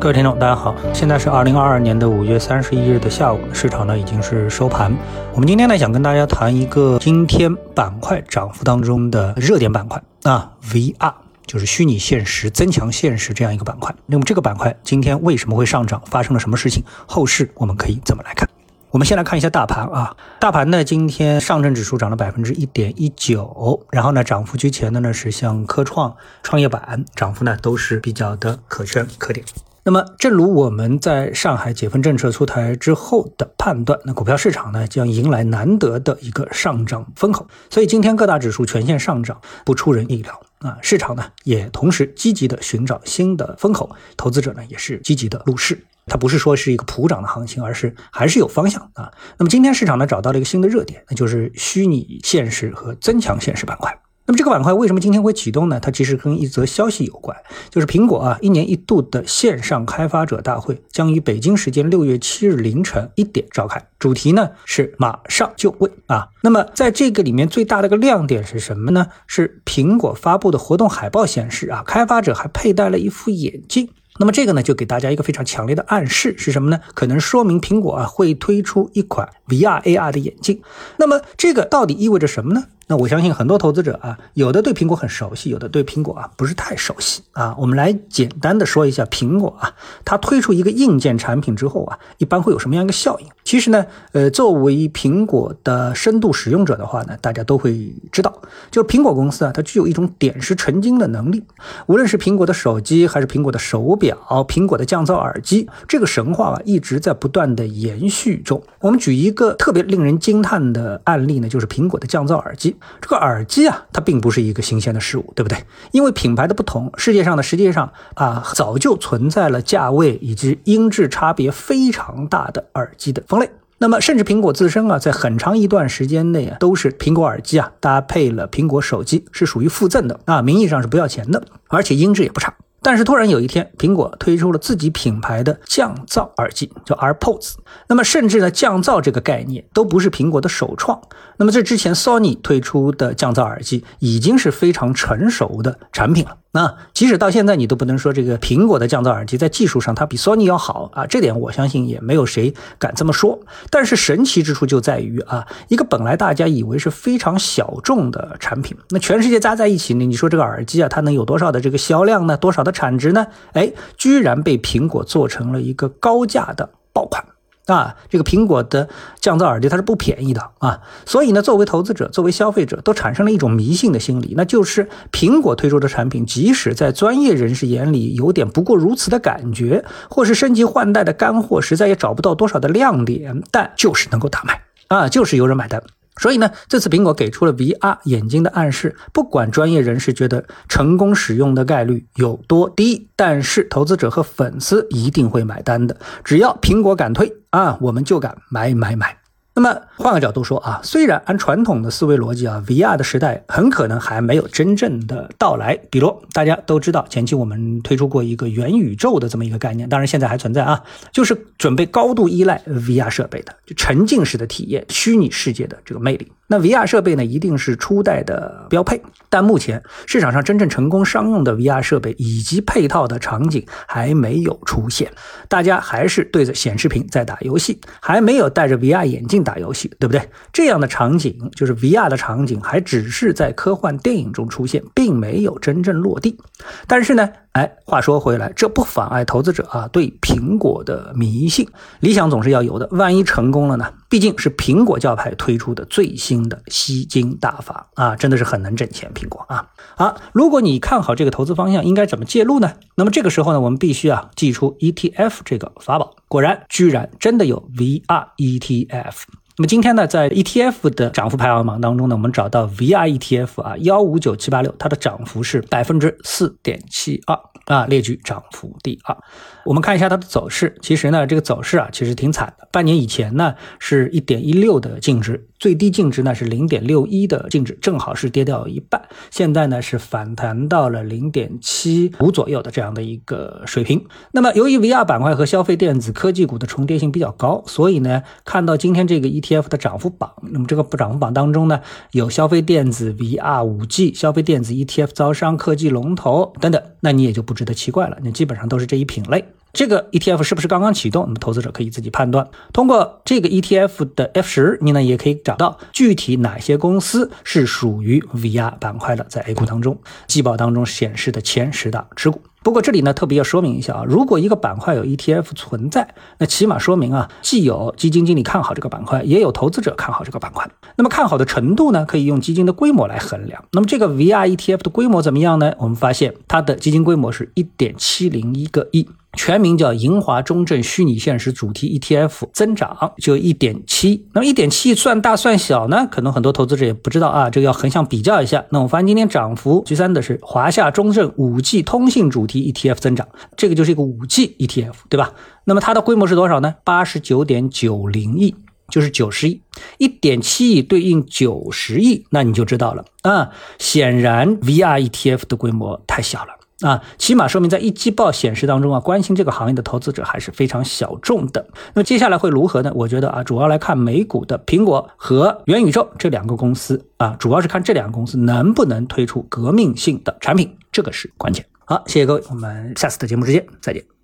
各位听众，大家好，现在是二零二二年的五月三十一日的下午，市场呢已经是收盘。我们今天呢想跟大家谈一个今天板块涨幅当中的热点板块啊，VR 就是虚拟现实、增强现实这样一个板块。那么这个板块今天为什么会上涨？发生了什么事情？后市我们可以怎么来看？我们先来看一下大盘啊，大盘呢今天上证指数涨了百分之一点一九，然后呢涨幅居前的呢是像科创、创业板，涨幅呢都是比较的可圈可点。那么，正如我们在上海解封政策出台之后的判断，那股票市场呢将迎来难得的一个上涨风口，所以今天各大指数全线上涨，不出人意料啊。市场呢也同时积极的寻找新的风口，投资者呢也是积极的入市，它不是说是一个普涨的行情，而是还是有方向啊。那么今天市场呢找到了一个新的热点，那就是虚拟现实和增强现实板块。那么这个板块为什么今天会启动呢？它其实跟一则消息有关，就是苹果啊一年一度的线上开发者大会将于北京时间六月七日凌晨一点召开，主题呢是马上就位啊。那么在这个里面最大的一个亮点是什么呢？是苹果发布的活动海报显示啊，开发者还佩戴了一副眼镜。那么这个呢就给大家一个非常强烈的暗示是什么呢？可能说明苹果啊会推出一款 VR AR 的眼镜。那么这个到底意味着什么呢？那我相信很多投资者啊，有的对苹果很熟悉，有的对苹果啊不是太熟悉啊。我们来简单的说一下苹果啊，它推出一个硬件产品之后啊，一般会有什么样一个效应？其实呢，呃，作为苹果的深度使用者的话呢，大家都会知道，就是苹果公司啊，它具有一种点石成金的能力。无论是苹果的手机，还是苹果的手表，苹果的降噪耳机，这个神话啊一直在不断的延续中。我们举一个特别令人惊叹的案例呢，就是苹果的降噪耳机。这个耳机啊，它并不是一个新鲜的事物，对不对？因为品牌的不同，世界上呢，实际上啊，早就存在了价位以及音质差别非常大的耳机的分类。那么，甚至苹果自身啊，在很长一段时间内啊，都是苹果耳机啊搭配了苹果手机，是属于附赠的啊，名义上是不要钱的，而且音质也不差。但是突然有一天，苹果推出了自己品牌的降噪耳机，叫 AirPods。那么甚至呢，降噪这个概念都不是苹果的首创。那么这之前，Sony 推出的降噪耳机已经是非常成熟的产品了。那即使到现在，你都不能说这个苹果的降噪耳机在技术上它比 Sony 要好啊，这点我相信也没有谁敢这么说。但是神奇之处就在于啊，一个本来大家以为是非常小众的产品，那全世界加在一起呢，你说这个耳机啊，它能有多少的这个销量呢？多少的产值呢？哎，居然被苹果做成了一个高价的爆款。啊，这个苹果的降噪耳机它是不便宜的啊，所以呢，作为投资者、作为消费者，都产生了一种迷信的心理，那就是苹果推出的产品，即使在专业人士眼里有点不过如此的感觉，或是升级换代的干货，实在也找不到多少的亮点，但就是能够大卖啊，就是有人买单。所以呢，这次苹果给出了 VR 眼睛的暗示，不管专业人士觉得成功使用的概率有多低，但是投资者和粉丝一定会买单的。只要苹果敢推啊，我们就敢买买买。那么换个角度说啊，虽然按传统的思维逻辑啊，VR 的时代很可能还没有真正的到来。比如大家都知道，前期我们推出过一个元宇宙的这么一个概念，当然现在还存在啊，就是准备高度依赖 VR 设备的，就沉浸式的体验虚拟世界的这个魅力。那 VR 设备呢，一定是初代的标配，但目前市场上真正成功商用的 VR 设备以及配套的场景还没有出现，大家还是对着显示屏在打游戏，还没有戴着 VR 眼镜打游戏，对不对？这样的场景就是 VR 的场景，还只是在科幻电影中出现，并没有真正落地。但是呢？哎，话说回来，这不妨碍投资者啊对苹果的迷信。理想总是要有的，万一成功了呢？毕竟是苹果教派推出的最新的吸金大法啊，真的是很能挣钱。苹果啊，好，如果你看好这个投资方向，应该怎么介入呢？那么这个时候呢，我们必须啊祭出 ETF 这个法宝。果然，居然真的有 VR ETF。那么今天呢，在 ETF 的涨幅排行榜当中呢，我们找到 VIE TF 啊，幺五九七八六，它的涨幅是百分之四点七二。啊，列举涨幅第二。我们看一下它的走势，其实呢，这个走势啊，其实挺惨的。半年以前呢，是一点一六的净值，最低净值呢是零点六一的净值，正好是跌掉一半。现在呢是反弹到了零点七五左右的这样的一个水平。那么由于 VR 板块和消费电子科技股的重叠性比较高，所以呢，看到今天这个 ETF 的涨幅榜，那么这个涨幅榜当中呢，有消费电子、VR、五 G、消费电子 ETF、招商科技龙头等等，那你也就不值得奇怪了，那基本上都是这一品类。这个 ETF 是不是刚刚启动？那么投资者可以自己判断。通过这个 ETF 的 F 十，你呢也可以找到具体哪些公司是属于 VR 板块的，在 A 股当中季报当中显示的前十大持股。不过这里呢特别要说明一下啊，如果一个板块有 ETF 存在，那起码说明啊，既有基金经理看好这个板块，也有投资者看好这个板块。那么看好的程度呢，可以用基金的规模来衡量。那么这个 VR ETF 的规模怎么样呢？我们发现它的基金规模是一点七零一个亿。全名叫银华中证虚拟现实主题 ETF，增长就一点七。那么一点七算大算小呢？可能很多投资者也不知道啊，这个要横向比较一下。那我发现今天涨幅居三的是华夏中证五 G 通信主题 ETF 增长，这个就是一个五 G ETF，对吧？那么它的规模是多少呢？八十九点九零亿，就是九十亿。一点七亿对应九十亿，那你就知道了啊。显然 VR ETF 的规模太小了。啊，起码说明在一季报显示当中啊，关心这个行业的投资者还是非常小众的。那么接下来会如何呢？我觉得啊，主要来看美股的苹果和元宇宙这两个公司啊，主要是看这两个公司能不能推出革命性的产品，这个是关键。好，谢谢各位，我们下次的节目时间，再见。